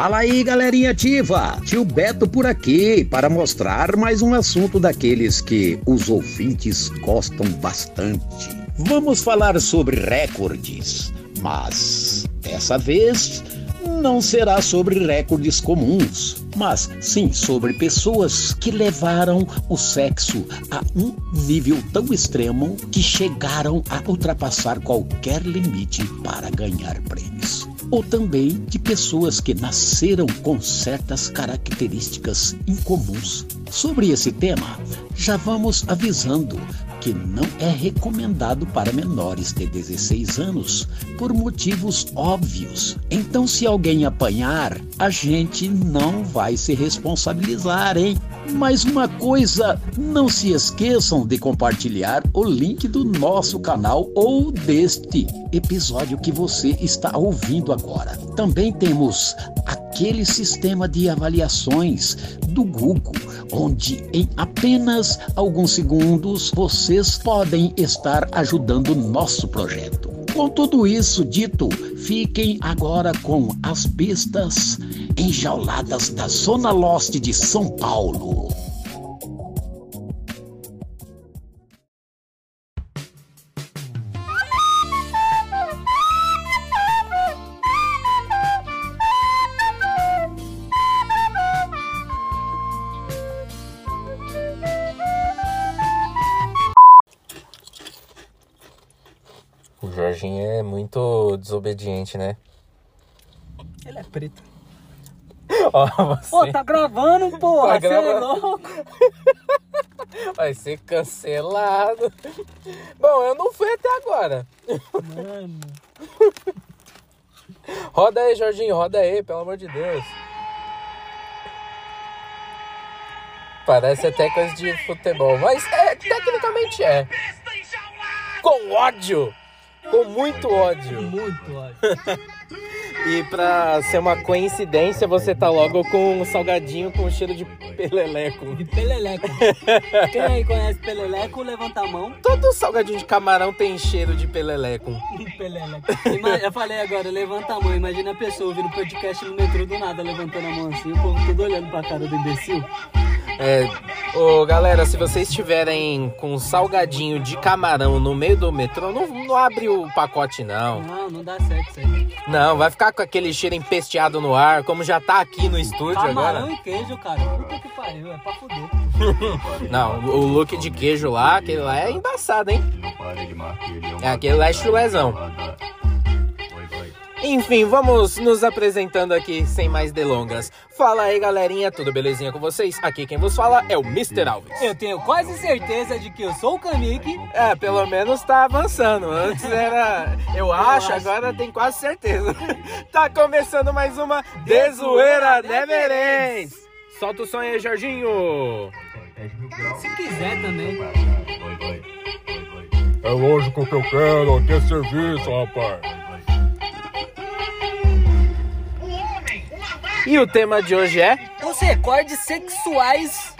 Fala aí, galerinha ativa! Tio Beto por aqui para mostrar mais um assunto daqueles que os ouvintes gostam bastante. Vamos falar sobre recordes, mas dessa vez não será sobre recordes comuns, mas sim sobre pessoas que levaram o sexo a um nível tão extremo que chegaram a ultrapassar qualquer limite para ganhar prêmios ou também de pessoas que nasceram com certas características incomuns. Sobre esse tema, já vamos avisando que não é recomendado para menores de 16 anos por motivos óbvios. Então, se alguém apanhar, a gente não vai se responsabilizar, hein? Mais uma coisa, não se esqueçam de compartilhar o link do nosso canal ou deste episódio que você está ouvindo agora. Também temos aquele sistema de avaliações do Google, onde em apenas alguns segundos vocês podem estar ajudando nosso projeto. Com tudo isso dito, fiquem agora com as pistas enjauladas da Zona Leste de São Paulo. Desobediente, né? Ele é preto. Ó, você Pô, tá gravando, porra. Tá Você é gravando. louco. vai ser cancelado. Bom, eu não fui até agora. Mano. Roda aí, Jorginho, roda aí, pelo amor de Deus. Parece até coisa de futebol, mas é, tecnicamente é. Com ódio! Com muito ódio. Muito ódio. E pra ser uma coincidência, você tá logo com um salgadinho com cheiro de peleleco. De peleleco. Quem aí conhece peleleco, levanta a mão. Todo salgadinho de camarão tem cheiro de peleleco. Peleleco. Ima- Eu falei agora, levanta a mão. Imagina a pessoa ouvindo podcast no metrô do nada, levantando a mão assim, o povo todo olhando pra cara do imbecil. É, ô, galera, se vocês estiverem com um salgadinho de camarão no meio do metrô, não, não abre o pacote, não. Não, não dá certo isso aí. Não, vai ficar com aquele cheiro empesteado no ar, como já tá aqui no estúdio Camarão agora. e queijo, cara. Puta que pariu, é pra fuder. Não, o look de queijo lá, aquele lá é embaçado, hein? É, aquele lá é chulezão. Enfim, vamos nos apresentando aqui sem mais delongas. Fala aí, galerinha, tudo belezinha com vocês? Aqui quem vos fala é o Mr. Alves. Eu tenho quase certeza de que eu sou o Kamik. É, pelo menos tá avançando. Antes era eu acho, agora tem quase certeza. Tá começando mais uma Dezoeira Neverends. Solta o som aí, Jorginho. Se quiser também. É lógico que eu quero, ter serviço, rapaz. E o tema de hoje é Os recordes sexuais.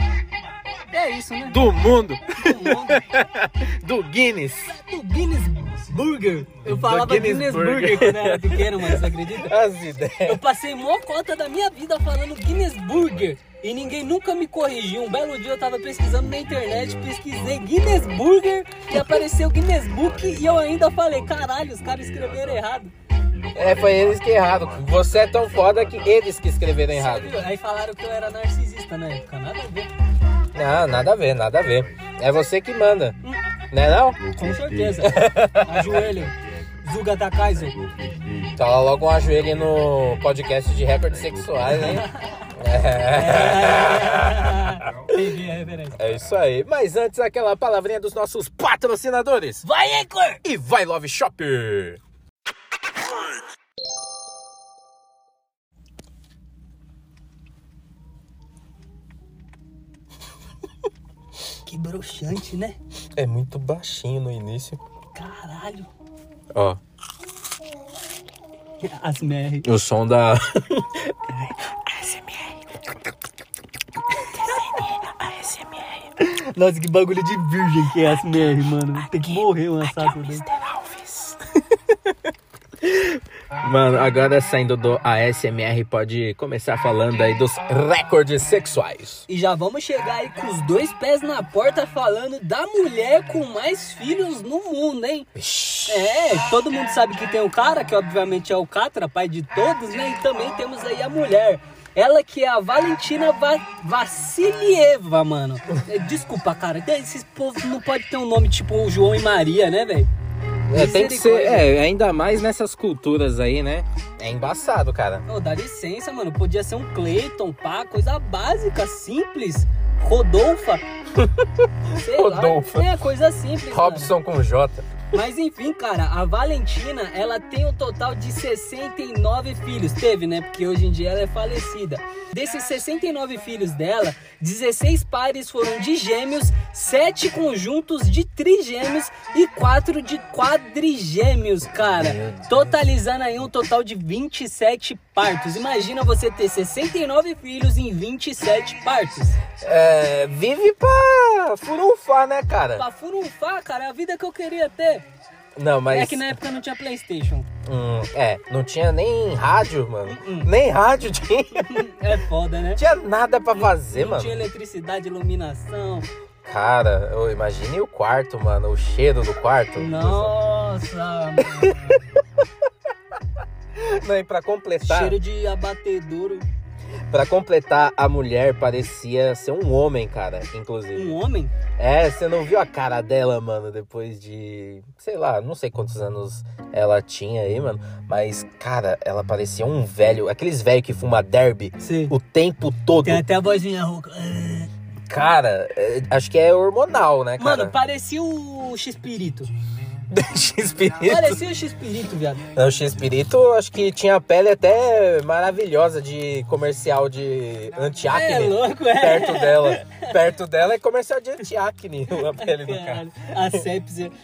É isso, né? do mundo, Do mundo. do Guinness. Do Guinness Burger. Eu falava Guinness Guinness, Burger. Burger. quando eu era pequeno, você acredita? As ideias. Eu passei mó cota da minha vida falando Guinness Burger. E ninguém nunca me corrigiu. Um belo dia eu tava pesquisando na internet, pesquisei Guinness Burger e apareceu Guinness Book e eu ainda falei, caralho, os caras escreveram errado. É, foi eles que erraram. Você é tão foda que eles que escreveram errado. Aí falaram que eu era narcisista na época, nada a ver. Não, nada a ver, nada a ver. É você que manda. Né não? Com certeza. Ajoelho. Zuga da Kaiser. Tá logo um ajoelho no podcast de recordes sexuais, hein? É. É isso aí. Mas antes, aquela palavrinha dos nossos patrocinadores. Vai, Anchor! E vai Love Shop! Que broxante, né? É muito baixinho no início. Caralho. Ó, Asmer. o som da. Nossa, que bagulho de virgem que é Asmer, mano. Tem que morrer uma saco dele. Mano, agora saindo do ASMR, pode começar falando aí dos recordes sexuais. E já vamos chegar aí com os dois pés na porta falando da mulher com mais filhos no mundo, hein? É, todo mundo sabe que tem o cara, que obviamente é o Catra, pai de todos, né? E também temos aí a mulher. Ela que é a Valentina Va Vassilieva, mano. É, Desculpa, cara. Esses povos não pode ter um nome tipo João e Maria, né, velho? É, tem que ser, é, ainda mais nessas culturas aí, né? É embaçado, cara. Ô, dá licença, mano. Podia ser um Cleiton, pá, coisa básica, simples. Rodolfa. Sei Rodolfa. Lá. É, coisa simples. mano. Robson com J. Mas enfim, cara, a Valentina, ela tem um total de 69 filhos. Teve, né? Porque hoje em dia ela é falecida. Desses 69 filhos dela, 16 pares foram de gêmeos, 7 conjuntos de trigêmeos e 4 de quadrigêmeos, cara. Totalizando aí um total de 27 partos. Imagina você ter 69 filhos em 27 partos. É, vive pra furunfar, né, cara? Pra furunfar, cara, é a vida que eu queria ter. Não, mas... É que na época não tinha Playstation. Hum, é, não tinha nem rádio, mano. Hum. Nem rádio tinha. É foda, né? Não tinha nada pra fazer, não mano. tinha eletricidade, iluminação. Cara, eu imagine o quarto, mano. O cheiro do quarto. Nossa, mano. Não, e pra completar, Cheiro de abatedouro. pra completar, a mulher parecia ser um homem, cara, inclusive. Um homem? É, você não viu a cara dela, mano, depois de. Sei lá, não sei quantos anos ela tinha aí, mano. Mas, cara, ela parecia um velho. Aqueles velhos que fuma derby Sim. o tempo todo. Tem até a vozinha rouca. Cara, é, acho que é hormonal, né, cara? Mano, parecia o X-Pirito. X-Pirito. Parecia o X-Pirito, viado. Não, o X-Pirito, acho que tinha a pele até maravilhosa de comercial de antiacne. É louco, é. Perto dela. Perto dela é comercial de antiacne, a pele do cara. Caralho, asepsia.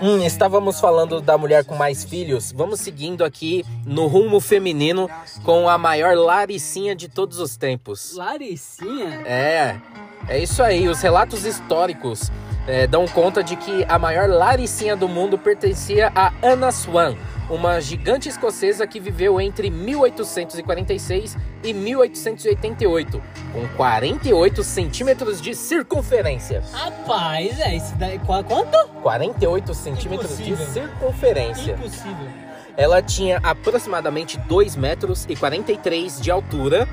Hum, estávamos falando da mulher com mais filhos. Vamos seguindo aqui no rumo feminino com a maior laricinha de todos os tempos. Laricinha? É, é isso aí. Os relatos históricos é, dão conta de que a maior laricinha do mundo pertencia a Anna Swan, uma gigante escocesa que viveu entre 1846 e 1888, com 48 centímetros de circunferência. Rapaz, é isso daí. Qu- Quanto? 48 centímetros de Impossível. circunferência. Impossível. Ela tinha aproximadamente 2 metros e 43 de altura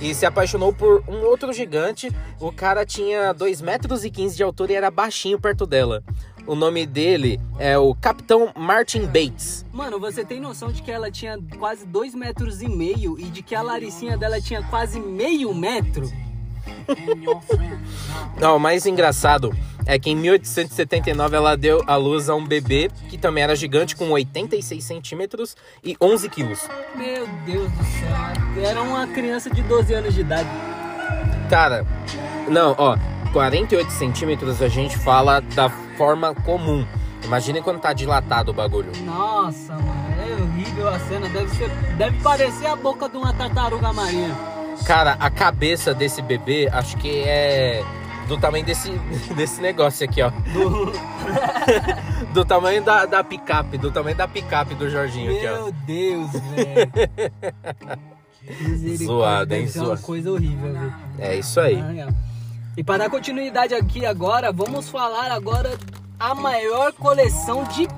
e se apaixonou por um outro gigante. O cara tinha 2 metros e 15 de altura e era baixinho perto dela. O nome dele é o Capitão Martin Bates. Mano, você tem noção de que ela tinha quase dois metros e meio e de que a Laricinha dela tinha quase meio metro? Não, o mais engraçado é que em 1879 ela deu à luz a um bebê que também era gigante com 86 centímetros e 11 quilos. Meu Deus do céu. Era uma criança de 12 anos de idade. Cara, não, ó, 48 centímetros a gente fala da forma comum. Imagina quando tá dilatado o bagulho. Nossa, mano, é horrível a cena. Deve, ser, deve parecer a boca de uma tartaruga marinha. Cara, a cabeça desse bebê, acho que é do tamanho desse, desse negócio aqui, ó. Do tamanho da, da picape, do tamanho da picape do Jorginho aqui, ó. Meu Deus, velho. Zoado, hein, ser uma zoado. coisa horrível, velho. É isso aí. Ah, é. E para dar continuidade aqui agora, vamos falar agora a maior coleção de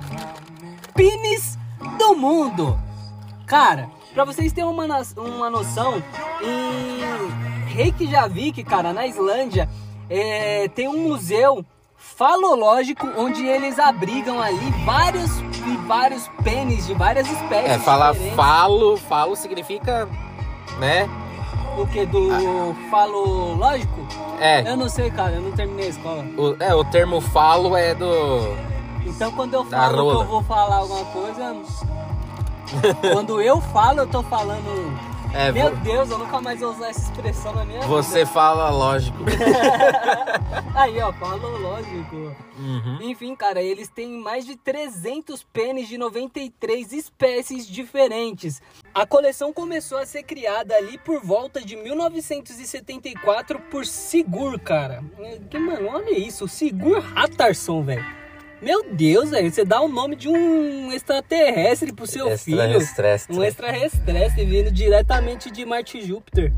pines do mundo. Cara, pra vocês terem uma, uma noção, em Reykjavik, cara, na Islândia, é, tem um museu falológico onde eles abrigam ali vários e vários pênis de várias espécies. É, falar falo, falo significa, né? O que? Do falológico? É, Eu não sei, cara, eu não terminei a escola. o, é, o termo falo é do. Então quando eu falo que eu vou falar alguma coisa. quando eu falo, eu tô falando. É, Meu Deus, eu nunca mais vou usar essa expressão na minha você vida. fala lógico. Aí, ó, falou lógico. Uhum. Enfim, cara, eles têm mais de 300 pênis de 93 espécies diferentes. A coleção começou a ser criada ali por volta de 1974 por Sigur, cara. É, Que, mano, olha isso, Sigur Hattarson, velho. Meu Deus, velho, você dá o nome de um extraterrestre pro seu filho. Extraterrestre. Um extraterrestre vindo diretamente de Marte e Júpiter.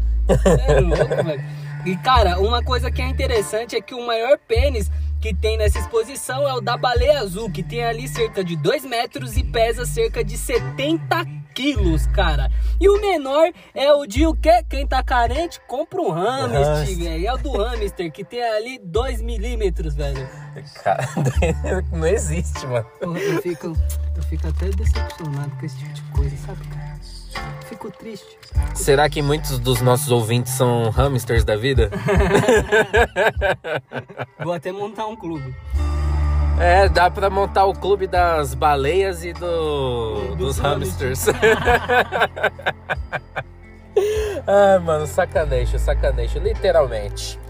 É louco, velho. E cara, uma coisa que é interessante é que o maior pênis que tem nessa exposição é o da baleia azul, que tem ali cerca de 2 metros e pesa cerca de 70 quilos, cara. E o menor é o de o quê? Quem tá carente, compra um hamster, velho. É o do hamster, que tem ali 2 milímetros, velho. Cara, não existe, mano. Eu, eu fico, eu fico até decepcionado com esse tipo de coisa, sabe, cara? Fico triste. Será que muitos dos nossos ouvintes são hamsters da vida? Vou até montar um clube. É, dá pra montar o clube das baleias e do, Dos dos hamsters. Ai, mano, sacanagem, sacanagem, literalmente.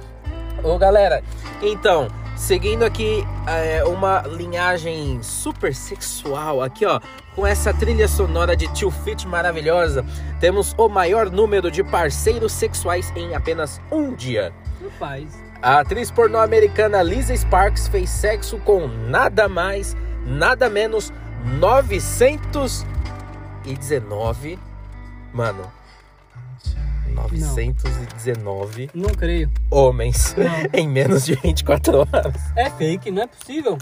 Ô, galera, então, seguindo aqui é, uma linhagem super sexual, aqui ó, com essa trilha sonora de Tio Fit maravilhosa, temos o maior número de parceiros sexuais em apenas um dia. Rapaz. A atriz pornô americana Lisa Sparks fez sexo com nada mais, nada menos 919. Mano. 919 Não creio. homens Não. em menos de 24 horas. É fake, não é possível.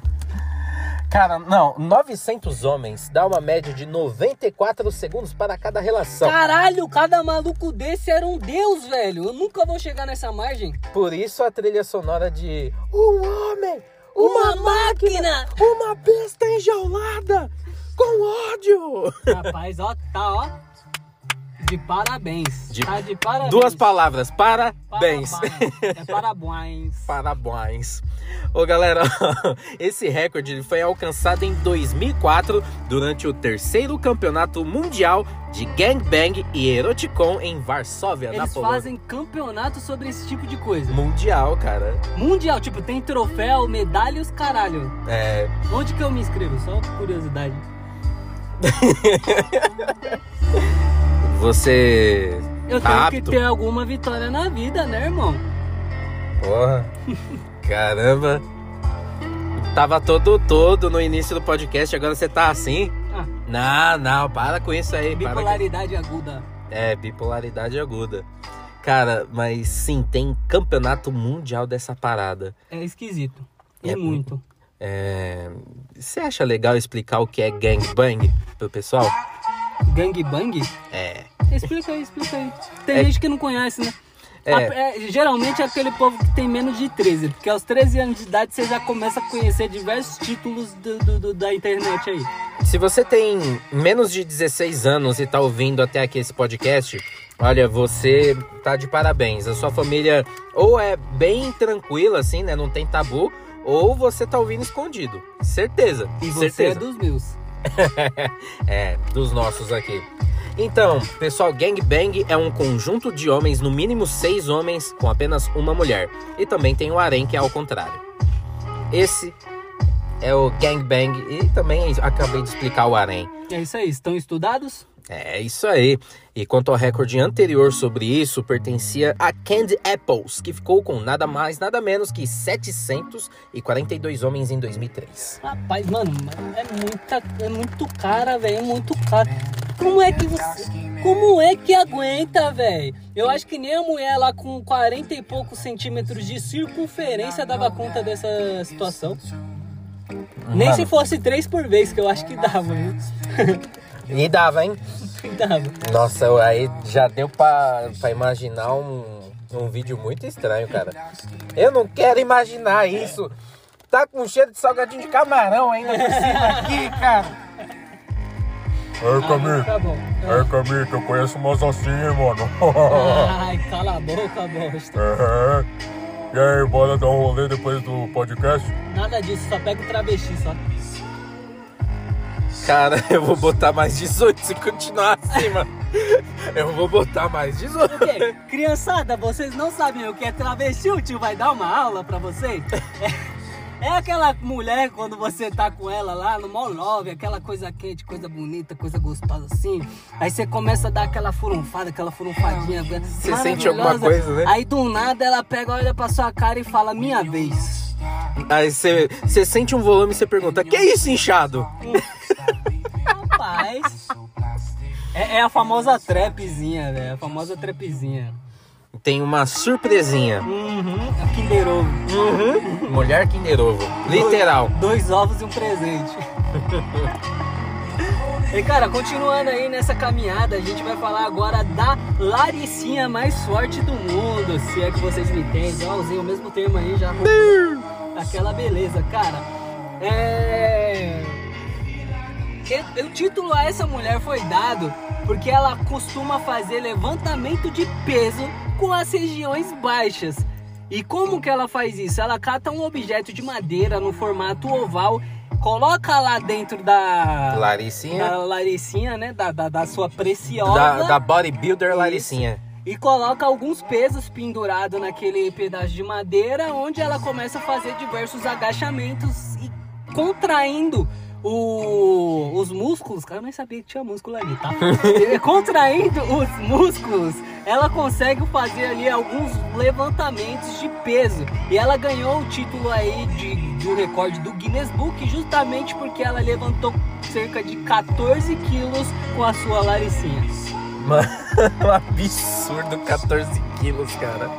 Cara, não, 900 homens dá uma média de 94 segundos para cada relação. Caralho, cada maluco desse era um deus, velho. Eu nunca vou chegar nessa margem. Por isso a trilha sonora de Um homem, uma, máquina, uma besta enjaulada com ódio. Rapaz, ó, tá, ó. De parabéns. De- Tá de parabéns. Duas palavras, parabéns. Parabéns. É parabéns. Parabéns. Ô galera, esse recorde foi alcançado em 2004 durante o terceiro campeonato mundial de gangbang e eroticon em Varsóvia, na Eles Polônia. fazem campeonato sobre esse tipo de coisa. Mundial, cara. Mundial, tipo, tem troféu, medalha e os caralho. É, Onde que eu me inscrevo? Só por curiosidade. você Eu tá tenho apto? que ter alguma vitória na vida, né, irmão? Porra. Caramba. Tava todo todo no início do podcast, agora você tá assim? Ah, Não, não, para com isso aí. com- bipolaridade aguda. É, bipolaridade aguda. Cara, mas sim, tem campeonato mundial dessa parada. É esquisito. E É muito. É, Você acha legal explicar o que é gangbang pro pessoal? Gangbang? É. Explica aí, explica aí. Tem É- gente que não conhece, né? É. É, geralmente é aquele povo que tem menos de 13, porque aos 13 anos de idade você já começa a conhecer diversos títulos do- do- do- da internet aí. Se você tem menos de 16 anos e tá ouvindo até aqui esse podcast, olha, você tá de parabéns. A sua família ou é bem tranquila, assim, né? Não tem tabu, ou você tá ouvindo escondido. Certeza. E você certeza. é dos meus. É, dos nossos aqui. Então, pessoal, gangbang é um conjunto de homens, no mínimo seis homens, com apenas uma mulher. E também tem o harém, que é ao contrário. Esse é o gangbang e também acabei de explicar o harém. É isso aí, estão estudados? É isso aí. E quanto ao recorde anterior sobre isso, pertencia a Candy Apples, que ficou com nada mais, nada menos que 742 homens em 2003. Rapaz, mano, é muita, é muito cara, velho, é muito caro. Como é que você, como é que aguenta, velho? Eu acho que nem a mulher lá com 40 e poucos centímetros de circunferência dava conta dessa situação. Nem se fosse três por vez, que eu acho que dava? E dava, hein? dava. Nossa, aí já deu pra, pra imaginar um, um vídeo muito estranho, cara. Eu não quero imaginar isso. Tá com cheiro de salgadinho de camarão ainda por cima aqui, cara. Ei, Camille. Tá bom. Ei, Camille, que eu conheço umas assim, hein, mano. Ai, cala a boca, bosta. É. E aí, bora dar um rolê depois do podcast? Nada disso, só pega o travesti, só. Cara, eu vou botar mais 18 se continuar assim, mano. Eu vou botar mais 18. O quê? Criançada, vocês não sabem o que é travesti? O tio vai dar uma aula pra vocês? É, é aquela mulher quando você tá com ela lá no mall love, aquela coisa quente, coisa bonita, coisa gostosa assim. Aí você começa a dar aquela furunfada, aquela furunfadinha. Você sente alguma coisa, né? Aí do nada ela pega, olha pra sua cara e fala: Minha vez. Aí você você sente um volume e você pergunta: Que é isso, inchado? É, é a famosa trapzinha, velho. A famosa trapzinha. Tem uma surpresinha. Uhum. A Kinder Ovo. Uhum. Mulher Kinder Ovo. Literal. Dois, dois ovos e um presente. E cara, continuando aí nessa caminhada, a gente vai falar agora da Laricinha mais forte do mundo, se é que vocês me entendem. Usei o mesmo termo aí já. Aquela beleza, cara. É. O título a essa mulher foi dado porque ela costuma fazer levantamento de peso com as regiões baixas. E como que ela faz isso? Ela cata um objeto de madeira no formato oval, coloca lá dentro da Laricinha. da Laricinha, né? Da, da, da sua preciosa. Da, da bodybuilder Isso. Laricinha. E coloca alguns pesos pendurados naquele pedaço de madeira, onde ela começa a fazer diversos agachamentos e contraindo o- os músculos. Cara, eu nem sabia que tinha músculo ali, tá? E contraindo os músculos, ela consegue fazer ali alguns levantamentos de peso. E ela ganhou o título aí de, do recorde do Guinness Book justamente porque ela levantou cerca de 14 quilos com a sua Laricinha. Mano, um absurdo, 14 quilos, cara.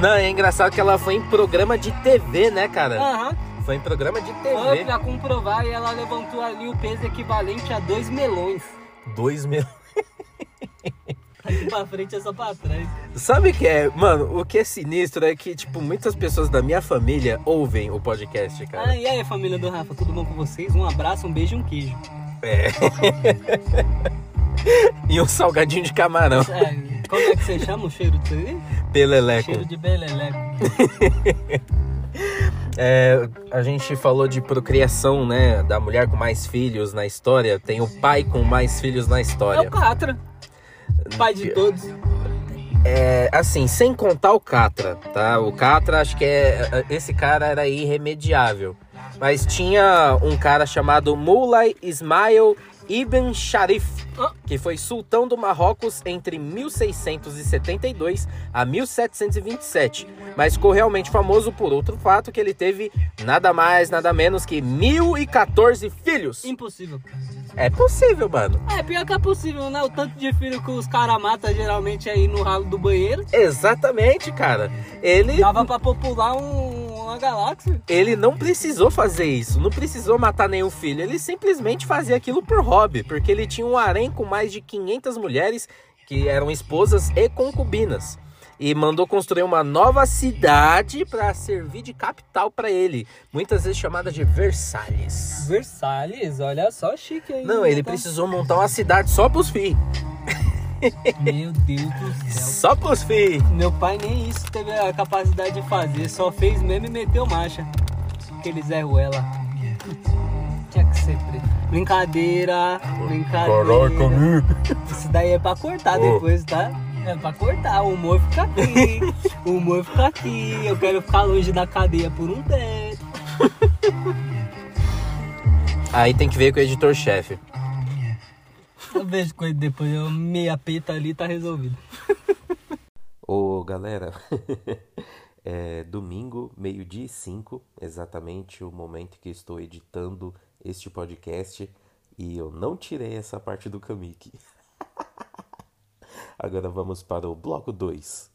Não, é engraçado que ela foi em programa de TV, né, cara? Aham. Foi em programa de Foi TV. pra comprovar e ela levantou ali o peso equivalente a dois melões. Dois mil. Aqui pra frente é só pra trás. Sabe o que é? Mano, o que é sinistro é que, tipo, muitas pessoas da minha família ouvem o podcast, cara. Ah, e aí família do Rafa, tudo bom com vocês? Um abraço, um beijo e um queijo. É. e um salgadinho de camarão. É, como é que você chama o cheiro aí? Peleleco. Cheiro de beleleco. É, a gente falou de procriação, né? Da mulher com mais filhos na história. Tem o pai com mais filhos na É história. o Catra. Pai de todos. É, assim, sem contar o Catra, tá? O Catra, acho que é. Esse cara era irremediável. Mas tinha um cara chamado Mulay Ismail Ibn Sharif. Que foi sultão do Marrocos entre 1672 a 1727. Mas ficou realmente famoso por outro fato que ele teve nada mais, nada menos que 1014 filhos. Impossível. É possível, mano. É, pior que é possível, né? O tanto de filho que os caras matam geralmente aí no ralo do banheiro. Exatamente, cara. Ele Dava pra popular um- uma galáxia. ele não precisou fazer isso, não precisou matar nenhum filho, ele simplesmente fazia aquilo por hobby, porque ele tinha um harém com mais de 500 mulheres que eram esposas e concubinas. E mandou construir uma nova cidade para servir de capital para ele, muitas vezes chamada de Versalhes. Versalhes, olha só chique aí. Não, ele Tá- precisou montar uma cidade só pros filhos. Meu Deus do céu. Só pros filhos. Meu pai nem isso teve a capacidade de fazer, só fez mesmo e meteu marcha. Aquele Zé Ruela. Tinha que ser preto. Brincadeira, brincadeira. Caraca. Isso daí é pra cortar Ô. depois, tá? É pra cortar, o humor fica aqui. o humor fica aqui. Eu quero ficar longe da cadeia por um tempo. Aí tem que ver com o editor-chefe. Eu vejo com ele depois, eu meia peta ali tá resolvido. Ô galera, é domingo, meio-dia e cinco, exatamente o momento que estou editando este podcast e eu não tirei essa parte do Kamiki. Agora vamos para o bloco 2.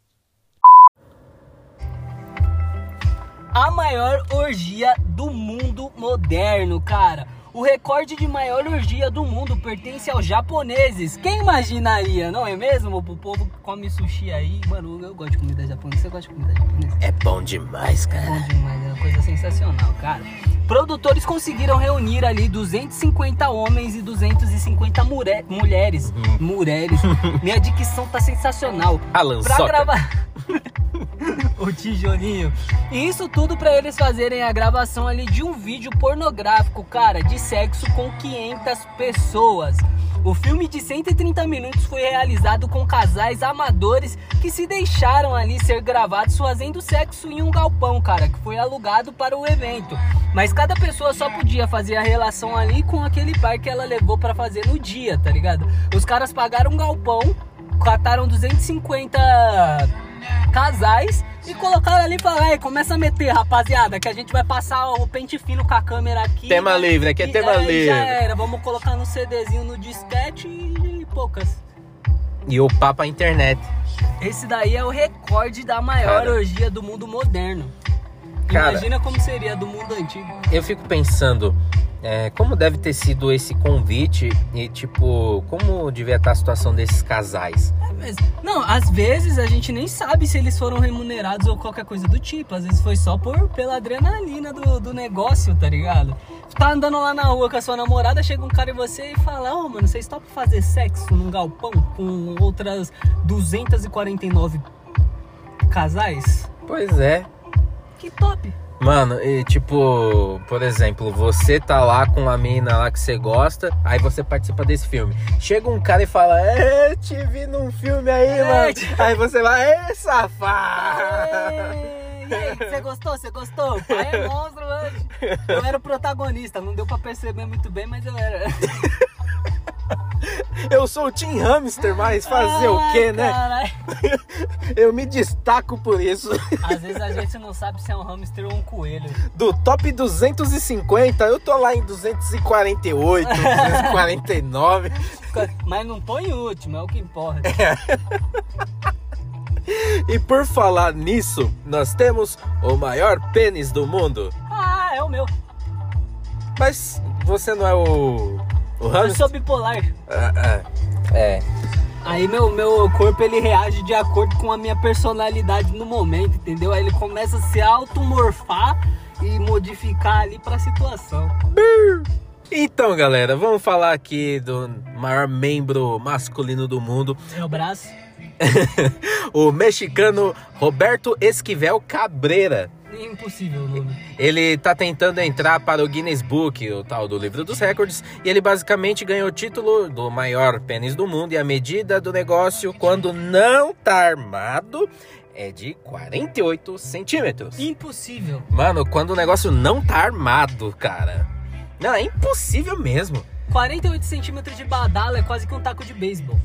a maior orgia do mundo moderno, cara. O recorde de maior orgia do mundo pertence aos japoneses. Quem imaginaria, não é mesmo? O povo que come sushi aí. Mano, eu gosto de comida japonesa. Você gosta de comida japonesa? É bom demais, Bom cara. demais, é uma coisa sensacional, cara. Produtores conseguiram reunir ali 250 homens e 250 mure- mulheres. Mulheres. Minha dicção tá sensacional. Alan Pra Soccer. gravar. o tijolinho. E isso tudo pra eles fazerem a gravação ali de um vídeo pornográfico, cara, de sexo com 500 pessoas. O filme de 130 minutos foi realizado com casais amadores que se deixaram ali ser gravados fazendo sexo em um galpão, cara, que foi alugado para o evento. Mas cada pessoa só podia fazer a relação ali com aquele par que ela levou pra fazer no dia, tá ligado? Os caras pagaram um galpão, cataram 250 casais E colocaram ali e falaram, "Ei, começa a meter, rapaziada, que a gente vai passar o pente fino com a câmera aqui. Tema né? livre, aqui é E tema aí livre. Já era, vamos colocar no CDzinho, no disquete e poucas. E o Papa Internet. Esse daí é o recorde da maior Cara. orgia do mundo moderno. Cara. Imagina como seria do mundo antigo. Eu fico pensando, é, como deve ter sido esse convite e, tipo, como devia estar a situação desses casais? É, mas- não, às vezes a gente nem sabe se eles foram remunerados ou qualquer coisa do tipo. Às vezes foi só por, pela adrenalina do, do negócio, tá ligado? Tá andando lá na rua com a sua namorada, chega um cara em você e fala: Ô, mano, vocês topam fazer sexo num galpão com outras 249 casais? Pois é. Que top! Mano, e tipo, por exemplo, você tá lá com a mina lá que você gosta, aí você participa desse filme. Chega um cara e fala, é, te vi num filme aí, É, mano. te- Aí você vai, é, safado. Ei, E aí, você gostou? Você gostou? Pai é monstro, mano. Eu era o protagonista, não deu pra perceber muito bem, mas eu era. Eu sou o Tim Hamster, mas fazer o quê, Ai, né? caralho. Eu me destaco por isso. Às vezes a gente não sabe se é um hamster ou um coelho. Do top 250, eu tô lá em 248, 249. Mas não põe o último, é o que importa. E por falar nisso, nós temos o maior pênis do mundo. Ah, é o meu. Mas você não é o. O Eu hamster? sou bipolar. Ah, ah. É. Aí meu, meu corpo ele reage de acordo com a minha personalidade no momento, entendeu? Aí ele começa a se automorfar e modificar ali pra situação. Então, galera, vamos falar aqui do maior membro masculino do mundo, Meu braço. o mexicano Roberto Esquivel Cabreira. Impossível o nome. Ele tá tentando entrar para o Guinness Book, o tal do livro dos recordes, e ele basicamente ganhou o título do maior pênis do mundo e a medida do negócio quando não tá armado é de 48 centímetros. Impossível. Mano, quando o negócio não tá armado, cara. Não, é impossível mesmo. 48 centímetros de badala é quase que um taco de beisebol.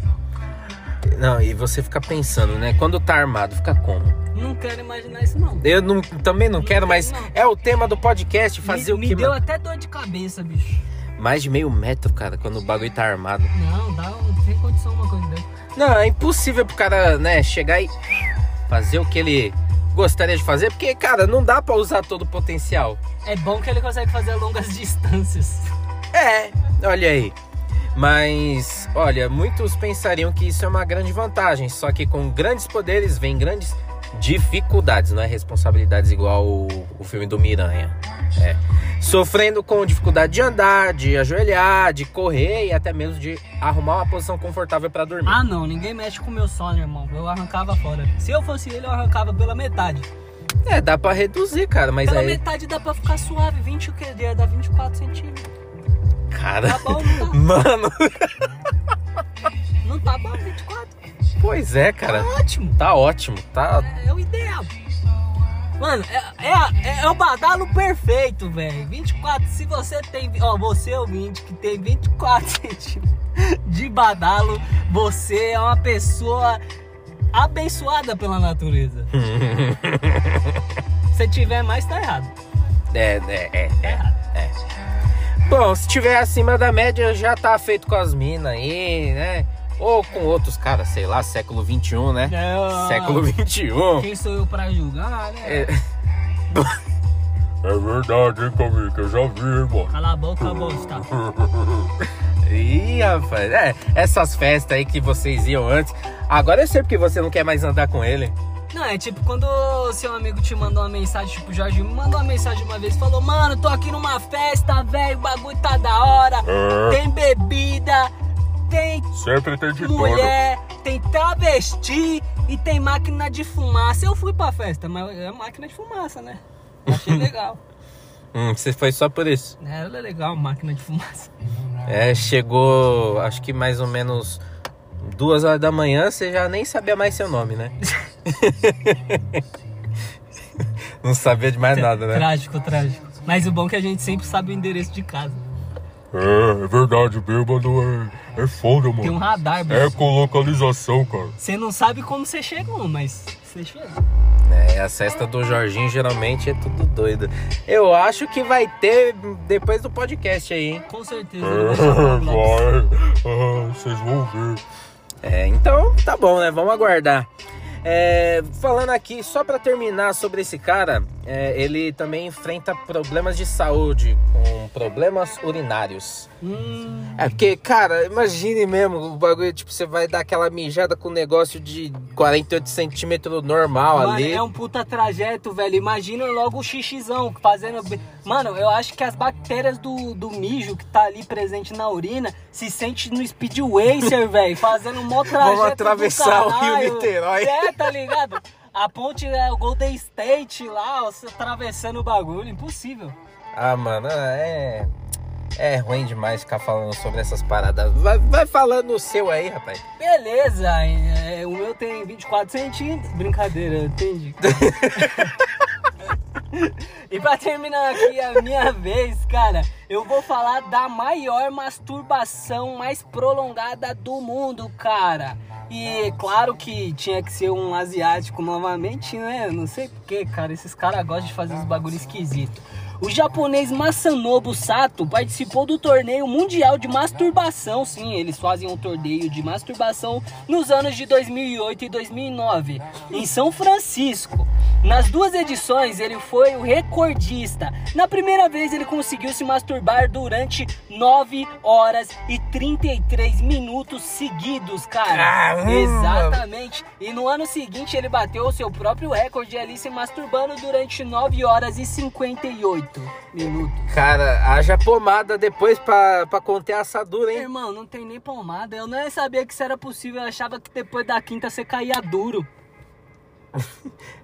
Não, e você fica pensando, né? Quando tá armado, fica como? Não quero imaginar isso não. Eu não, também não quero, mas é o tema do podcast, fazer me, o me que? deu mano? até dor de cabeça, bicho. Mais de meio metro, cara, quando o bagulho tá armado. Não, dá, não tem condição uma coisa dessa. Não, é impossível pro cara, né, chegar e fazer o que ele gostaria de fazer, porque, cara, não dá pra usar todo o potencial. É bom que ele consegue fazer longas distâncias. É, olha aí. Mas, olha, muitos pensariam que isso é uma grande vantagem, só que com grandes poderes vem grandes dificuldades, não é responsabilidades igual o, o filme do Miranha. É. Sofrendo com dificuldade de andar, de ajoelhar, de correr e até mesmo de arrumar uma posição confortável pra dormir. Ah não, ninguém mexe com o meu sono, irmão. Eu arrancava fora. Se eu fosse ele, eu arrancava pela metade. É, dá pra reduzir, cara, mas Pela aí. metade dá pra ficar suave. 20 o quê? Dá 24 centímetros. Cara. Tá bom, não tá? Mano. Não tá bom, 24. Pois é, cara. Tá ótimo. Tá ótimo. Tá. É, é o ideal. Mano, é, é, é, é o badalo perfeito, velho. 24, se você tem. Ó, você ouvinte que tem 24 centímetros de badalo, você é uma pessoa abençoada pela natureza. Se tiver mais, tá errado. É, é, é, Tá é. Bom, se tiver acima da média, já tá feito com as minas aí, né? Ou com outros caras, sei lá, século XXI, né? Não. Século XXI. Quem sou eu pra julgar, né? É, É verdade, hein, Camille, que eu já vi, irmão. Cala a boca, bosta. Ih, rapaz, é, essas festas aí que vocês iam antes. Agora eu sei porque você não quer mais andar com ele. Não, é tipo quando seu amigo te mandou uma mensagem, tipo, o Jorge me mandou uma mensagem uma vez, falou, mano, tô aqui numa festa, velho, o bagulho tá da hora, É. tem bebida, tem Sempre tem de mulher, tem travesti e tem máquina de fumaça. Eu fui pra festa, mas é máquina de fumaça, né? Achei legal. Hum, você foi só por isso. É, ela é legal, máquina de fumaça. É, chegou, acho que mais ou menos duas horas da manhã, você já nem sabia mais seu nome, né? não sabia de mais nada, né? Trágico, trágico. Mas o bom é que a gente sempre sabe o endereço de casa. É, é verdade, bêbado é, é foda, mano. Tem um radar, É bicho. com localização, cara. Você não sabe como você chegou, mas você chegou. É, a cesta do Jorginho geralmente é tudo doido. Eu acho que vai ter depois do podcast aí, hein? Com certeza. Lex. Vai, ah, vocês vão ver. É, então tá bom, né? Vamos aguardar. É, falando aqui, só pra terminar sobre esse cara, é, ele também enfrenta problemas de saúde, com problemas urinários. Hum, É porque, cara, imagine mesmo, o bagulho, tipo, você vai dar aquela mijada com um negócio de 48 centímetros normal mano, ali. é um puta trajeto, velho. Imagina logo o xixizão fazendo. Mano, eu acho que as bactérias do, do mijo que tá ali presente na urina se sente no Speed Racer, velho. Fazendo um mó trajeto. Vamos atravessar o Rio. Niterói. É, tá ligado? A ponte é o Golden State lá, você atravessando o bagulho. Impossível. Ah, mano, é. É ruim demais ficar falando sobre essas paradas. Vai, vai falando o seu aí, rapaz. Beleza, é, o meu tem 24 centímetros. Brincadeira, entendi. e pra terminar aqui a minha vez, cara, eu vou falar da maior masturbação mais prolongada do mundo, cara. E claro que tinha que ser um asiático novamente, né? Não sei porquê, cara. Esses caras gostam de fazer uns bagulho esquisito. O japonês Masanobu Sato participou do torneio mundial de masturbação. Sim, eles fazem um torneio de masturbação nos anos de 2008 e 2009 em São Francisco. Nas duas edições, ele foi o recordista. Na primeira vez, ele conseguiu se masturbar durante 9 horas e 33 minutos seguidos, cara. Caramba! Exatamente. E no ano seguinte, ele bateu o seu próprio recorde ali se masturbando durante 9 horas e 58 minutos. Cara, haja pomada depois pra, pra conter a assadura, hein? Irmão, não tem nem pomada. Eu nem sabia que isso era possível. Eu achava que depois da quinta você caía duro.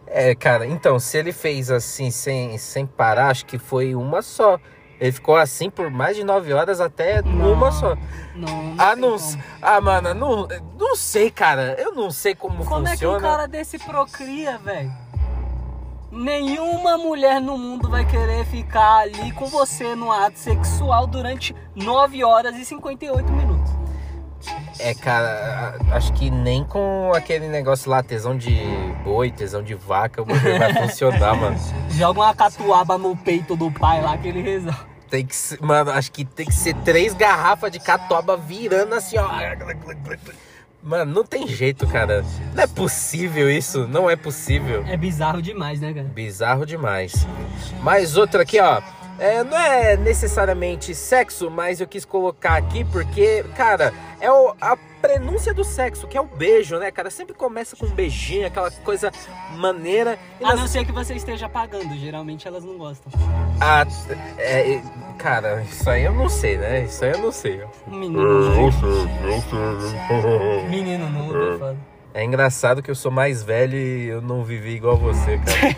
É, cara, então, se ele fez assim sem, sem parar, acho que foi uma só. Ele ficou assim por mais de 9 horas até Não. uma só. Não, Ah, tem não. como. Ah, mano, não, não sei, cara. Eu não sei como, Como é que um funciona. cara desse procria, velho? Nenhuma mulher no mundo vai querer ficar ali com você no ato sexual durante 9 horas e 58 minutos. É, cara, acho que nem com aquele negócio lá, tesão de boi, tesão de vaca, o bagulho vai funcionar, mano. Joga uma catuaba no peito do pai lá que ele resolve. Tem que ser, mano, acho que tem que ser três garrafas de catoba virando assim, ó. Mano, não tem jeito, cara. Não é possível isso, não é possível. É bizarro demais, né, cara? Bizarro demais. Mais outra aqui, ó. É, não é necessariamente sexo, mas eu quis colocar aqui porque, cara, é o- a prenúncia do sexo, que é o beijo, né, cara? Sempre começa com um beijinho, aquela coisa maneira. E A nós- não ser que você esteja pagando, geralmente elas não gostam. Ah, é, cara, isso aí eu não sei, né? Isso aí eu não sei. ó. Um É, menino, menino nudo, é foda. É engraçado que eu sou mais velho e eu não vivi igual você, cara.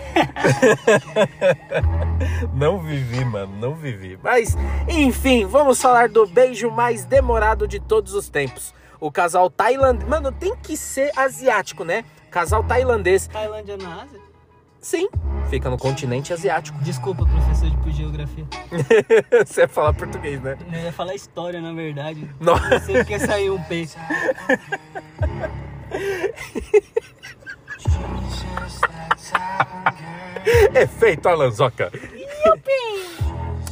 não vivi, mano, não vivi. Mas, enfim, vamos falar do beijo mais demorado de todos os tempos. O casal tailandês. Mano, tem que ser asiático, né? Casal tailandês. Tailândia na Ásia? Sim, fica no continente asiático. Desculpa, professor de geografia. Você fala português, né? Eu ia falar história, na verdade. Nossa. Não sei porque saiu um peixe. Efeito Alanzoca.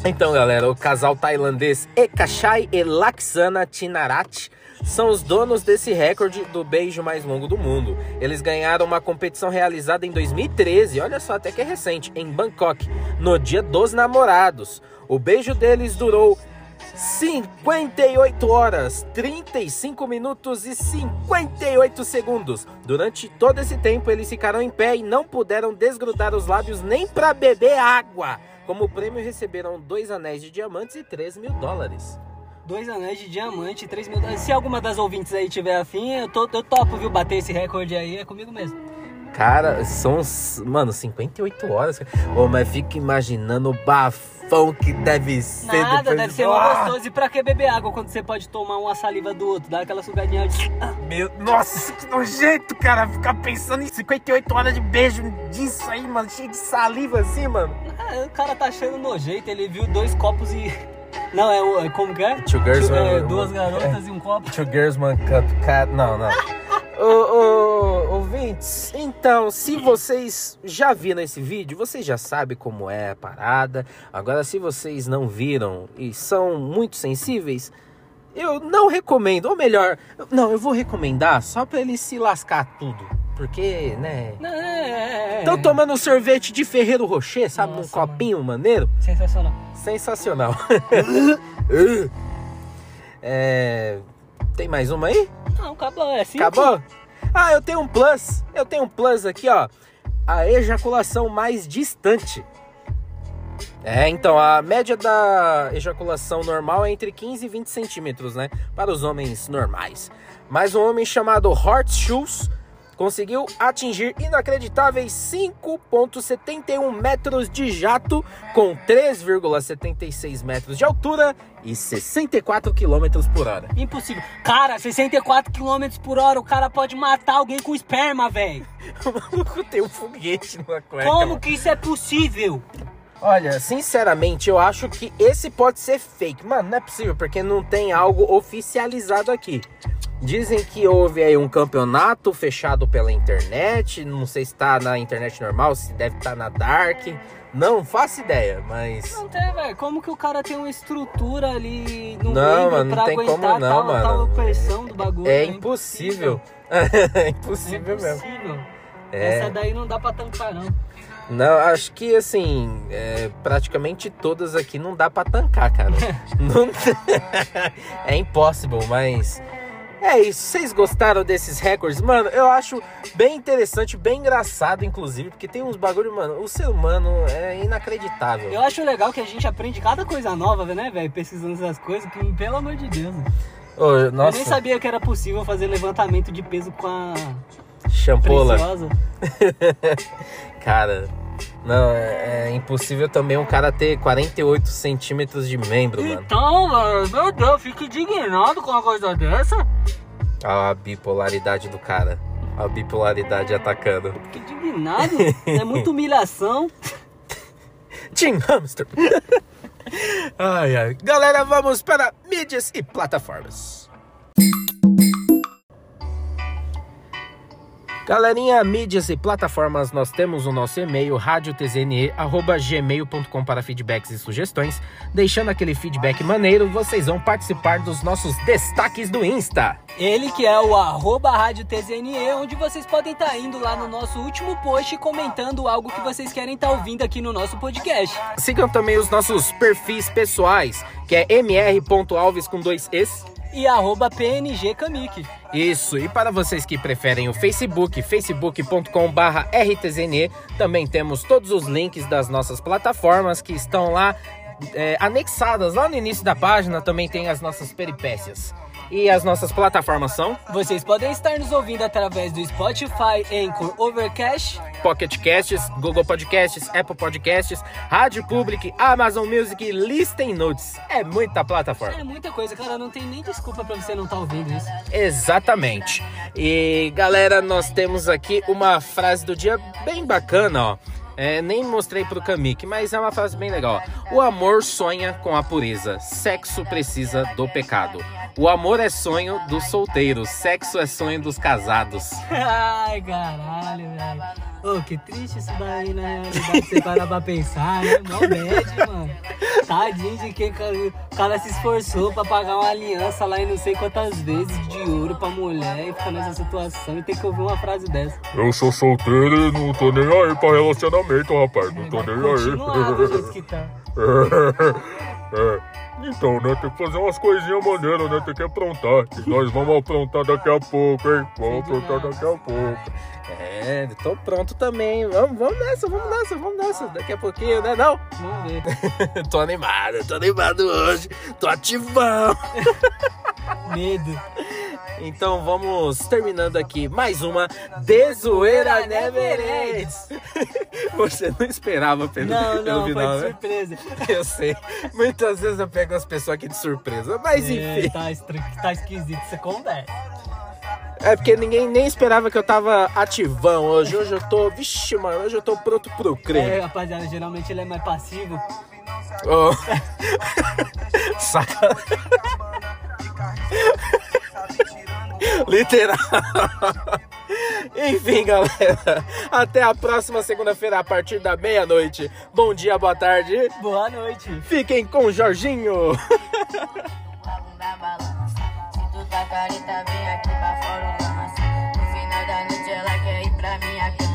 Então, galera, o casal tailandês Ekachai e Laksana Tinarat são os donos desse recorde do beijo mais longo do mundo. Eles ganharam uma competição realizada em 2013, olha só, até que é recente, em Bangkok, no Dia dos Namorados. O beijo deles durou 58 horas, 35 minutos e 58 segundos. Durante todo esse tempo, eles ficaram em pé e não puderam desgrudar os lábios nem para beber água. Como prêmio, receberam dois anéis de diamantes e 3 mil dólares. Dois anéis de diamante, 3 mil dólares. Se alguma das ouvintes aí tiver afim, eu, tô, eu topo, viu? Bater esse recorde aí é comigo mesmo. Cara, são, mano, 58 horas. Ô, mas fica imaginando o bafão que deve ser Nada, depois deve de- ser Ah! gostoso. E pra que beber água quando você pode tomar uma saliva do outro? Dá aquela sugadinha de... Meu, nossa, que nojento, cara. Ficar pensando em 58 horas de beijo disso aí, mano. Cheio de saliva assim, mano. Ah, o cara tá achando nojento, ele viu dois copos e... Não, é é Como que é? Two girls, é, one- duas garotas e um copo. Two girls, one cup, cat. Não, não. ô, Vini, ouvintes, então, se vocês já viram esse vídeo, vocês já sabem como é a parada. Agora, se vocês não viram e são muito sensíveis, eu não recomendo. Ou melhor, não, eu vou recomendar só pra ele se lascar tudo. Porque, né? É. Estão tomando um sorvete de Ferreiro Rocher, sabe? Nossa, num copinho maneiro. Sensacional. Sensacional. é... Tem mais uma aí? Não, acabou. É assim. Acabou? Ah, eu tenho um plus. Eu tenho um plus aqui, ó. A ejaculação mais distante. É, então, a média da ejaculação normal é entre 15 e 20 centímetros, né? Para os homens normais. Mas um homem chamado Hort Schultz conseguiu atingir inacreditáveis 5,71 metros de jato, com 3,76 metros de altura e 64 quilômetros por hora. Impossível. Cara, 64 km por hora, o cara pode matar alguém com esperma, velho. O maluco tem um foguete na cueca. Como mano. que isso é possível? Olha, sinceramente, eu acho que esse pode ser fake. Mano, não é possível, porque não tem algo oficializado aqui. Dizem que houve aí um campeonato fechado pela internet. Não sei se tá na internet normal, se deve estar na Dark. Não faço ideia, mas. Não tem, velho. Como que o cara tem uma estrutura ali no Não, mano, não tem como não, tal, mano. tal pressão do bagulho? É impossível. é impossível É mesmo. impossível. É. Essa daí não dá pra tancar, não. Não, acho que assim, é, praticamente todas aqui não dá pra tancar, cara. não... é impossível, mas. É isso, vocês gostaram desses recordes? Mano, eu acho bem interessante, bem engraçado, inclusive, porque tem uns bagulho, mano, o ser humano é inacreditável. Eu acho legal que a gente aprende cada coisa nova, né, velho? Pesquisando essas coisas, que pelo amor de Deus. Ô, Eu nossa, nem sabia que era possível fazer levantamento de peso com a champola. preciosa. Cara, não, é, é impossível também um cara ter 48 centímetros de membro, mano. Então, mano, meu Deus, eu fico indignado com uma coisa dessa. A bipolaridade do cara. A bipolaridade atacando. Fico indignado. é muita humilhação. Tim Hamster. ai, ai. Galera, vamos para mídias e plataformas. Galerinha, mídias e plataformas, nós temos o nosso e-mail radiotzne@gmail.com para feedbacks e sugestões. Deixando aquele feedback maneiro, vocês vão participar dos nossos destaques do Insta. Ele que é o arroba Rádio TZNE, onde vocês podem estar indo lá no nosso último post comentando algo que vocês querem estar ouvindo aqui no nosso podcast. Sigam também os nossos perfis pessoais, que é mr.alves com dois es. E arroba PNG Kamik. Isso, e para vocês que preferem o Facebook, facebook.com.br rtzne, também temos todos os links das nossas plataformas que estão lá é, anexadas lá no início da página, também tem as nossas peripécias. E as nossas plataformas são Vocês podem estar nos ouvindo através do Spotify, Anchor, Overcast. Pocket Casts, Google Podcasts, Apple Podcasts, Rádio Public, Amazon Music, Listen Notes. É muita plataforma. É muita coisa, cara. Não tem nem desculpa pra você não estar ouvindo isso. Exatamente. E galera, nós temos aqui uma frase do dia bem bacana, ó. É, nem mostrei pro Kamik, mas é uma frase bem legal. ó. O amor sonha com a pureza, sexo precisa do pecado. O amor é sonho dos solteiros, sexo é sonho dos casados. Ai, caralho, velho. Ô, que triste isso daí, na realidade, você parar pra pensar, né? Bad, mano. Tadinho de quem o cara se esforçou pra pagar uma aliança lá e não sei quantas vezes de ouro pra mulher e ficar nessa situação e ter que ouvir uma frase dessa. Eu sou solteiro e não tô nem aí pra relacionamento, rapaz. Não tô nem aí. tá. É. Então, né? Tem que fazer umas coisinhas maneiras, né? Tem que aprontar. E nós vamos aprontar daqui a pouco, hein? Vamos aprontar daqui a pouco. É, tô pronto também. Vamos, vamos nessa, vamos nessa, vamos nessa. Daqui a pouquinho, né? Não? Vamos ver. tô animado, tô animado hoje. Tô ativão. Medo. Então vamos terminando aqui mais uma Dezoeira Never Ends. Você não esperava pelo, Não, pelo não, final, foi de né? surpresa. Eu sei. Muitas vezes eu pego as pessoas aqui de surpresa. Mas É, enfim. tá, estra- tá esquisito, você conversa. É porque ninguém nem esperava que eu tava ativão hoje. Hoje eu tô. Vixe, mano, hoje eu tô pronto pro É, creme. rapaziada, geralmente ele é mais passivo. Oh. Saca. Literal. Enfim, galera, até a próxima segunda-feira a partir da meia-noite. Bom dia, boa tarde. Boa noite. Fiquem com o Jorginho. bunda balança. Se tu tá careta, vem aqui pra fora o lance. No final da noite ela quer ir pra minha casa,